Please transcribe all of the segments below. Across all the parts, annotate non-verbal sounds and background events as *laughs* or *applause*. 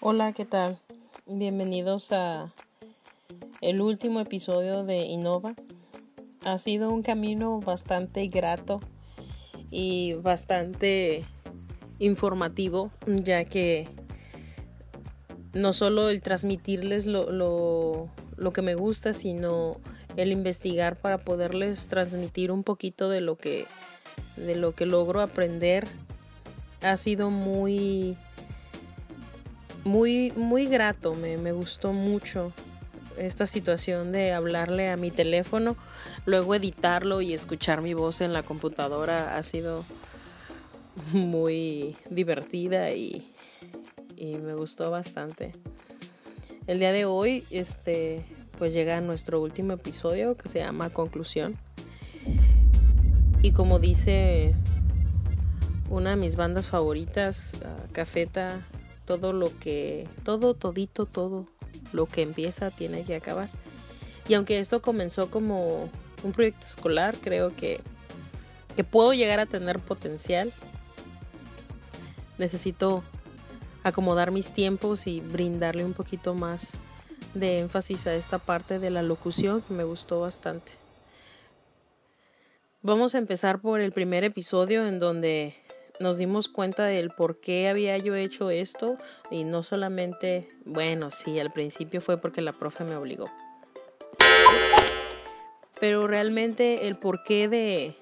Hola, ¿qué tal? Bienvenidos a el último episodio de Innova. Ha sido un camino bastante grato y bastante informativo, ya que no solo el transmitirles lo, lo, lo que me gusta, sino el investigar para poderles transmitir un poquito de lo que de lo que logro aprender. Ha sido muy muy muy grato me, me gustó mucho esta situación de hablarle a mi teléfono. Luego editarlo y escuchar mi voz en la computadora ha sido muy divertida y, y me gustó bastante. El día de hoy este pues llega nuestro último episodio que se llama Conclusión. Y como dice una de mis bandas favoritas, uh, Cafeta, todo lo que, todo, todito, todo lo que empieza tiene que acabar. Y aunque esto comenzó como un proyecto escolar, creo que, que puedo llegar a tener potencial. Necesito acomodar mis tiempos y brindarle un poquito más de énfasis a esta parte de la locución que me gustó bastante. Vamos a empezar por el primer episodio en donde nos dimos cuenta del por qué había yo hecho esto y no solamente, bueno, sí, al principio fue porque la profe me obligó. Pero realmente el porqué de,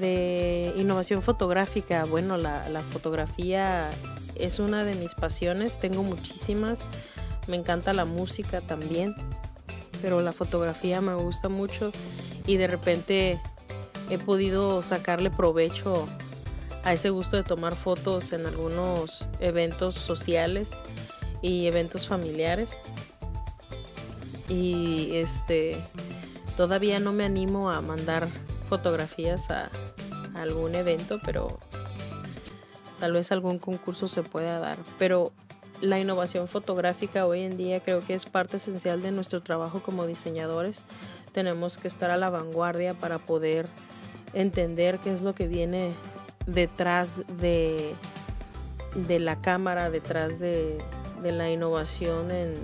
de innovación fotográfica, bueno, la, la fotografía es una de mis pasiones, tengo muchísimas me encanta la música también, pero la fotografía me gusta mucho y de repente he podido sacarle provecho a ese gusto de tomar fotos en algunos eventos sociales y eventos familiares. Y este todavía no me animo a mandar fotografías a, algún evento, pero tal vez algún concurso se pueda dar. Pero la innovación fotográfica hoy en día creo que es parte esencial de nuestro trabajo como diseñadores. Tenemos que estar a la vanguardia para poder entender qué es lo que viene detrás de, de la cámara, detrás de, de la innovación en,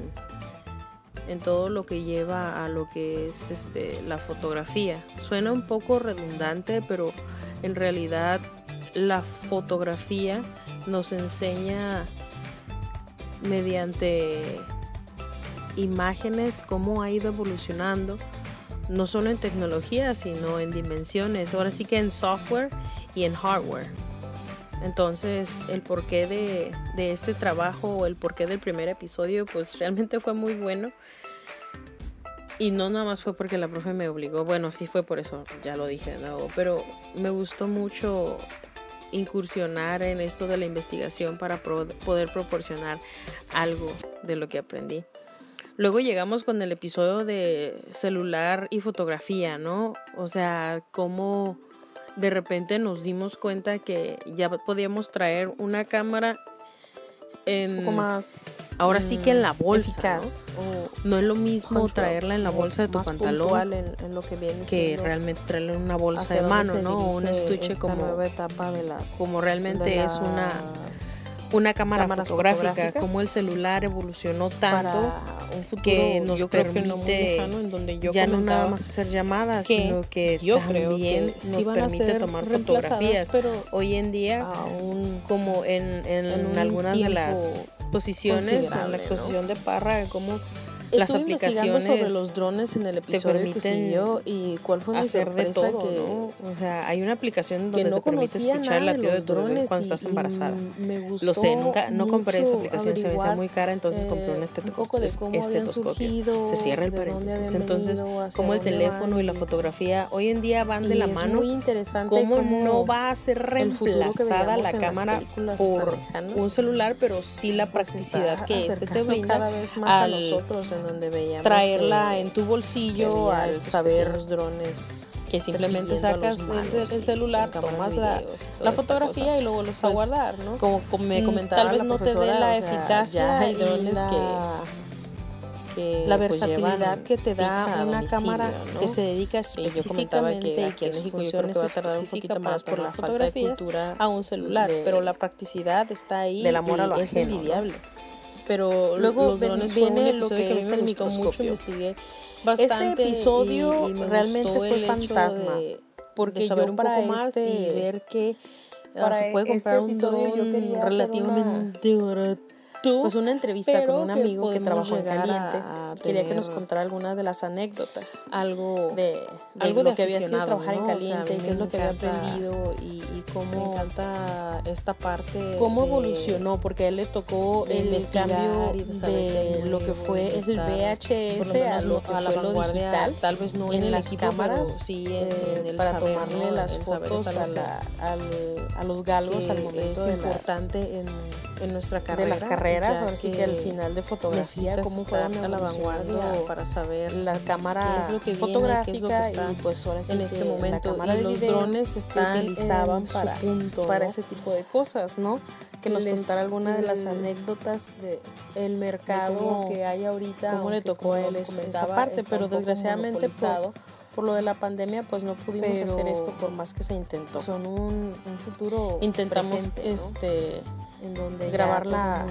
en, todo lo que lleva a lo que es este, la fotografía. Suena un poco redundante, pero en realidad la fotografía nos enseña mediante imágenes cómo ha ido evolucionando, no solo en tecnología, sino en dimensiones, ahora sí que en software y en hardware. Entonces, el porqué de, de este trabajo o el porqué del primer episodio, pues *laughs* realmente fue muy bueno. Y no nada más fue porque la profe me obligó, bueno, sí fue por eso, ya lo dije de nuevo, pero me gustó mucho incursionar en esto de la investigación para poder proporcionar algo de lo que aprendí. Luego llegamos con el episodio de celular y fotografía, ¿no? O sea, cómo de repente nos dimos cuenta que ya podíamos traer una cámara en, un poco más ahora sí que en la bolsa ¿no? no es lo mismo traerla en la bolsa de tu pantalón en, lo que, viene que realmente traerla en una bolsa de mano no un estuche como nueva etapa de las como realmente es una una cámara fotográfica, como el celular evolucionó tanto que nos permite en donde yo ya no nada más hacer llamadas, sino que yo también creo que nos permite tomar fotografías. Pero Hoy en día, aún como en, en, algunas de las posiciones, en la exposición de Parra, como las aplicaciones sobre los drones en el episodio que siguió y cuál fue hacer de todo, que, ¿no? O sea, hay una aplicación donde no te permite escuchar el latido de tu drones cuando estás embarazada. Me gustó Lo sé, nunca no compré esa aplicación, se me hizo muy cara, entonces compré un estetoscopio. estetoscopio. Se cierra el paréntesis. Entonces, como el teléfono y la fotografía hoy en día van de la mano, muy interesante cómo no va a ser reemplazada la cámara por un celular, pero sí la practicidad que este te brinda cada vez más a nosotros donde veíamos traerla en tu bolsillo al saber los drones que simplemente sacas el, celular, tomas la, la fotografía y luego los a guardar, ¿no? Como, me comentaba Tal vez no te dé la eficacia hay drones que que la pues, versatilidad llevan que te da una cámara ¿no? que se dedica Y específicamente que y aquí que en su México yo creo función que es va a tardar un poquito más por la cultura a un celular, de- pero la practicidad está ahí del amor a lo y es ajeno, ¿no? Pero Luego los drones un viene lo que es el microscopio. investigué bastante Este episodio y- y me realmente fue fantasma, de- porque de saber yo un para poco más este- y ver que ah, para se puede este comprar un episodio yo dron relativamente barato pues una entrevista con un que amigo que podemos trabajó en caliente a quería que nos contara algunas de las anécdotas algo de, de algo lo de que había sido trabajar en ¿no? O sea, caliente a y mí qué es me lo que había aprendido y, y me cómo encanta esta parte cómo de- evolucionó porque a él le tocó el cambio de que lo que fue es el VHS lo a lo que a la fue lo digital tal vez no en, en las equipo, cámaras sí en, eh, en el para saber, tomarle ¿no? las fotos a, la- al- a los galgos que al momento es importante en, en nuestra carrera de las carreras ahora sí que al final de fotografía cómo fueron a la vanguardia para saber la cámara es lo que fotográfica es lo que está y pues ahora sí en este la momento cámara y de los drones están utilizaban para, punto, para ¿no? ese tipo de cosas, ¿no? Que nos Les- contara algunas de las anécdotas de el mercado cómo- que hay ahorita, cómo le tocó a él esa- parte, pero desgraciadamente por- lo de la pandemia pues no pudimos Pero hacer esto por más que se intentó. son un, un futuro Intentamos presente, ¿no? este en donde grabar la-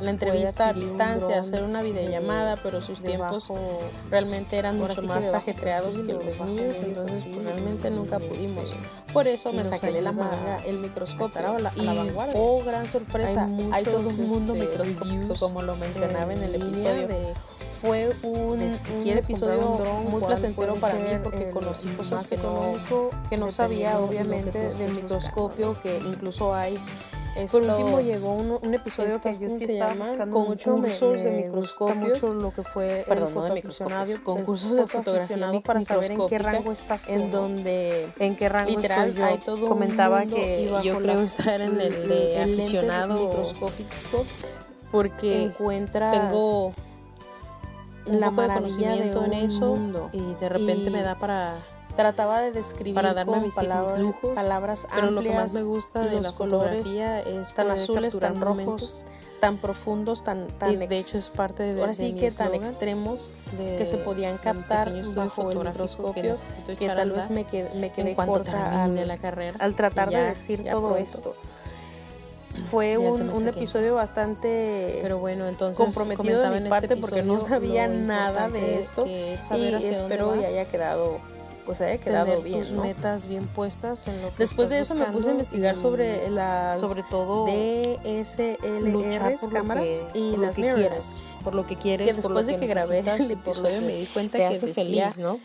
la entrevista a un distancia, hacer una de- videollamada, pero sus tiempos bajo- realmente eran mucho sí más ajetreados que los míos, entonces pues, realmente nunca este, pudimos. Por eso me saqué de la manga el microscopio. a la- a la vanguardia. oh, gran sorpresa, Hay hay, todo un mundo este, microscópico, como lo mencionaba en, el episodio. de Fue un, un episodio un dron, muy placentero para mí porque conocí cosas que no, que no sabía obviamente del microscopio, que incluso hay por Estos- último llegó un, un episodio que yo ¿cómo sí estaba buscando Con mucho me- cursos me de microscopios, mucho lo que fue perdón, no de microscopios, con el cursos de fotografía para saber en qué rango estás en donde en qué rango literal estoy yo. hay todo comentaba que yo la- creo estar en el de aficionado microscópico porque encuentras tengo un la poco de maravilla de conocimiento un en eso mundo. y de repente Y me da para trataba de describir para darme con mis- palabras, lujos, palabras pero lo que más amplias me gusta de los la colores es tan azules, tan rojos, tan profundos, tan, tan y de hecho es parte de, ahora de sí que tan extremos de que se podían captar bajo el que microscopio que a tal vez me quedé, me quedé corta termine al, la carrera al tratar que de ya- decir ya todo pronto. esto. Fue un, un episodio bastante pero bueno entonces comprometido de mi en parte este porque no sabía lo nada de esto que es y espero y haya quedado pues haya quedado tener bien tus ¿no? metas bien puestas en lo que después de eso me puse a investigar sobre las sobre todo DSLR luchar por cámaras lo que, y por lo las que mirrorless. quieres por lo que quieres que por lo después de que grabé necesitas el lo episodio que me di cuenta te que hace feliz no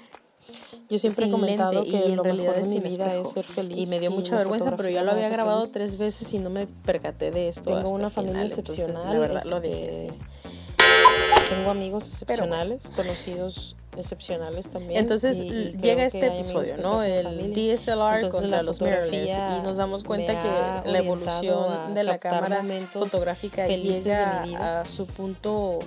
yo siempre he comentado lente, que y en lo realidad mejor es de mi vida es ser feliz y me dio mucha vergüenza pero ya lo había grabado feliz. tres veces y no me percaté de esto tengo hasta una familia final, entonces, excepcional la verdad lo este, dejé así. tengo amigos Pero excepcionales conocidos excepcionales también entonces y- y llega este episodio no el. DSLR Entonces, contra los mirrorless y nos damos cuenta que la evolución de la cámara fotográfica llega a su punto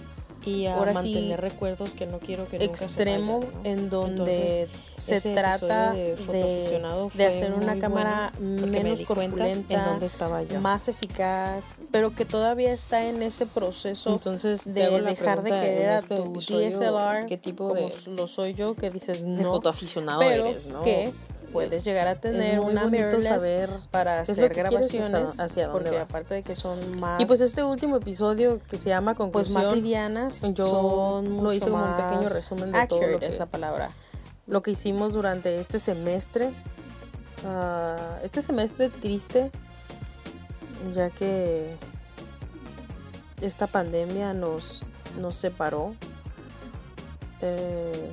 y a ahora sí, mantener recuerdos que no quiero que nunca se extremo vayan, ¿no? en donde Entonces, se trata de de, de hacer una cámara bueno, me menos cuenta corpulenta, en dónde estaba yo. más eficaz, pero que todavía está en ese proceso Entonces, de dejar de querer a este tu DSLR ¿qué tipo como de, lo soy yo que dices de no, fotoaficionado pero eres, no? que puedes llegar a tener una mirrorless saber para hacer hacia- grabaciones hacia dónde porque vas. aparte de que son más Y pues este último episodio que se llama pues Conclusión, más yo son mucho hice como un pequeño resumen de todo lo que- es la palabra lo que hicimos durante este semestre. Ah, este semestre triste, ya que esta pandemia nos, nos separó. Eh,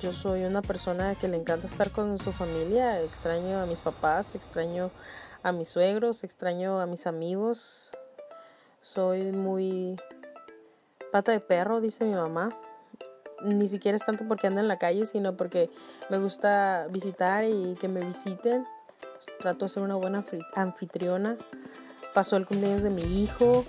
yo soy una persona que le encanta estar con su familia, extraño a mis papás, extraño a mis suegros, extraño a mis amigos. Soy muy pata de perro, dice mi mamá ni siquiera es tanto porque ando en la calle, sino porque me gusta visitar y que me visiten. Pues, trato de ser una buena anfitriona. Pasó el cumpleaños de mi hijo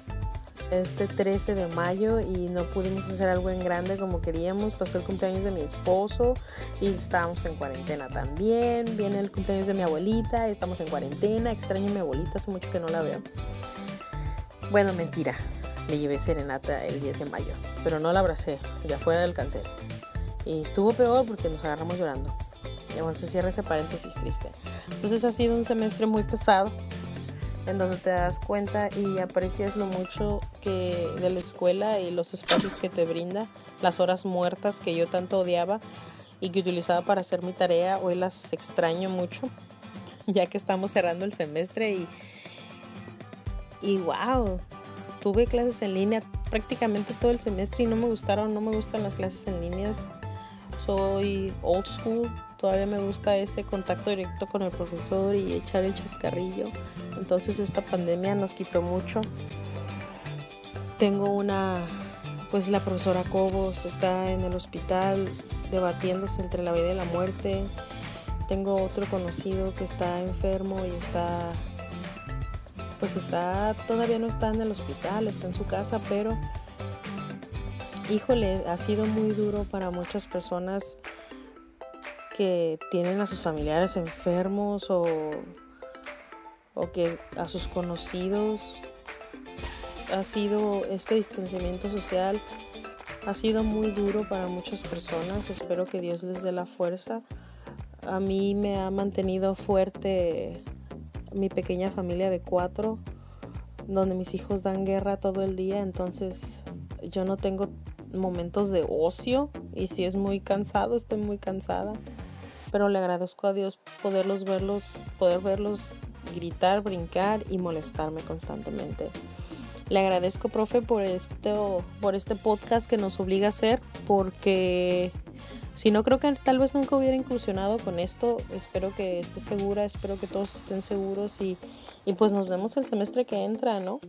este 13 de mayo y no pudimos hacer algo en grande como queríamos. Pasó el cumpleaños de mi esposo y estábamos en cuarentena también. Viene el cumpleaños de mi abuelita, estamos en cuarentena. Extraño a mi abuelita, hace mucho que no la veo. Bueno, mentira. Le llevé serenata el 10 de mayo, pero no la abracé, ya fuera del cáncer. Y estuvo peor porque nos agarramos llorando. Y bueno, se cierra ese paréntesis triste. Entonces ha sido un semestre muy pesado, en donde te das cuenta y aprecias lo mucho que de la escuela y los espacios que te brinda, las horas muertas que yo tanto odiaba y que utilizaba para hacer mi tarea, hoy las extraño mucho, ya que estamos cerrando el semestre y, y wow, tuve clases en línea prácticamente todo el semestre y no me gustaron, no me gustan las clases en línea. Soy old school, todavía me gusta ese contacto directo con el profesor y echar el chascarrillo. Entonces esta pandemia nos quitó mucho. Tengo una, pues la profesora Cobos está en el hospital debatiéndose entre la vida y la muerte. Tengo otro conocido que está enfermo y está pues está, todavía no está en el hospital, está en su casa, pero híjole, ha sido muy duro para muchas personas que tienen a sus familiares enfermos o, o que a sus conocidos. Ha sido este distanciamiento social ha sido muy duro para muchas personas. Espero que Dios les dé la fuerza. A mí me ha mantenido fuerte mi pequeña familia de cuatro, donde mis hijos dan guerra todo el día, entonces yo no tengo momentos de ocio y si es muy cansado, estoy muy cansada, pero le agradezco a Dios poderlos verlos, poder verlos gritar, brincar y molestarme constantemente. Le agradezco, profe, por esto, por este podcast que nos obliga a hacer, porque si no, creo que tal vez nunca hubiera incursionado con esto. Espero que esté segura, espero que todos estén seguros y, y pues nos vemos el semestre que entra, ¿no?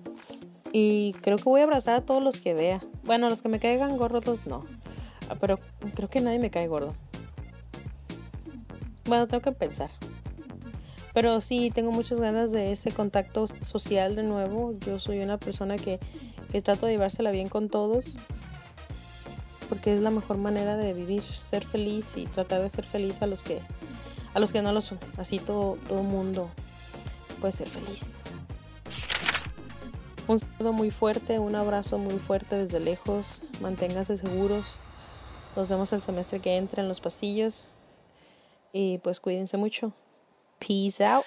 Y creo que voy a abrazar a todos los que vea. Bueno, los que me caigan gordos no. Ah, pero creo que nadie me cae gordo. Bueno, tengo que pensar. Pero sí, tengo muchas ganas de ese contacto social de nuevo. Yo soy una persona que, que trato de llevársela bien con todos porque es la mejor manera de vivir, ser feliz y tratar de ser feliz a los que a los que no lo son. Así todo todo mundo puede ser feliz. Un saludo muy fuerte, un abrazo muy fuerte desde lejos. Manténganse seguros. Nos vemos el semestre que entra en los pasillos. Y pues cuídense mucho. Peace out.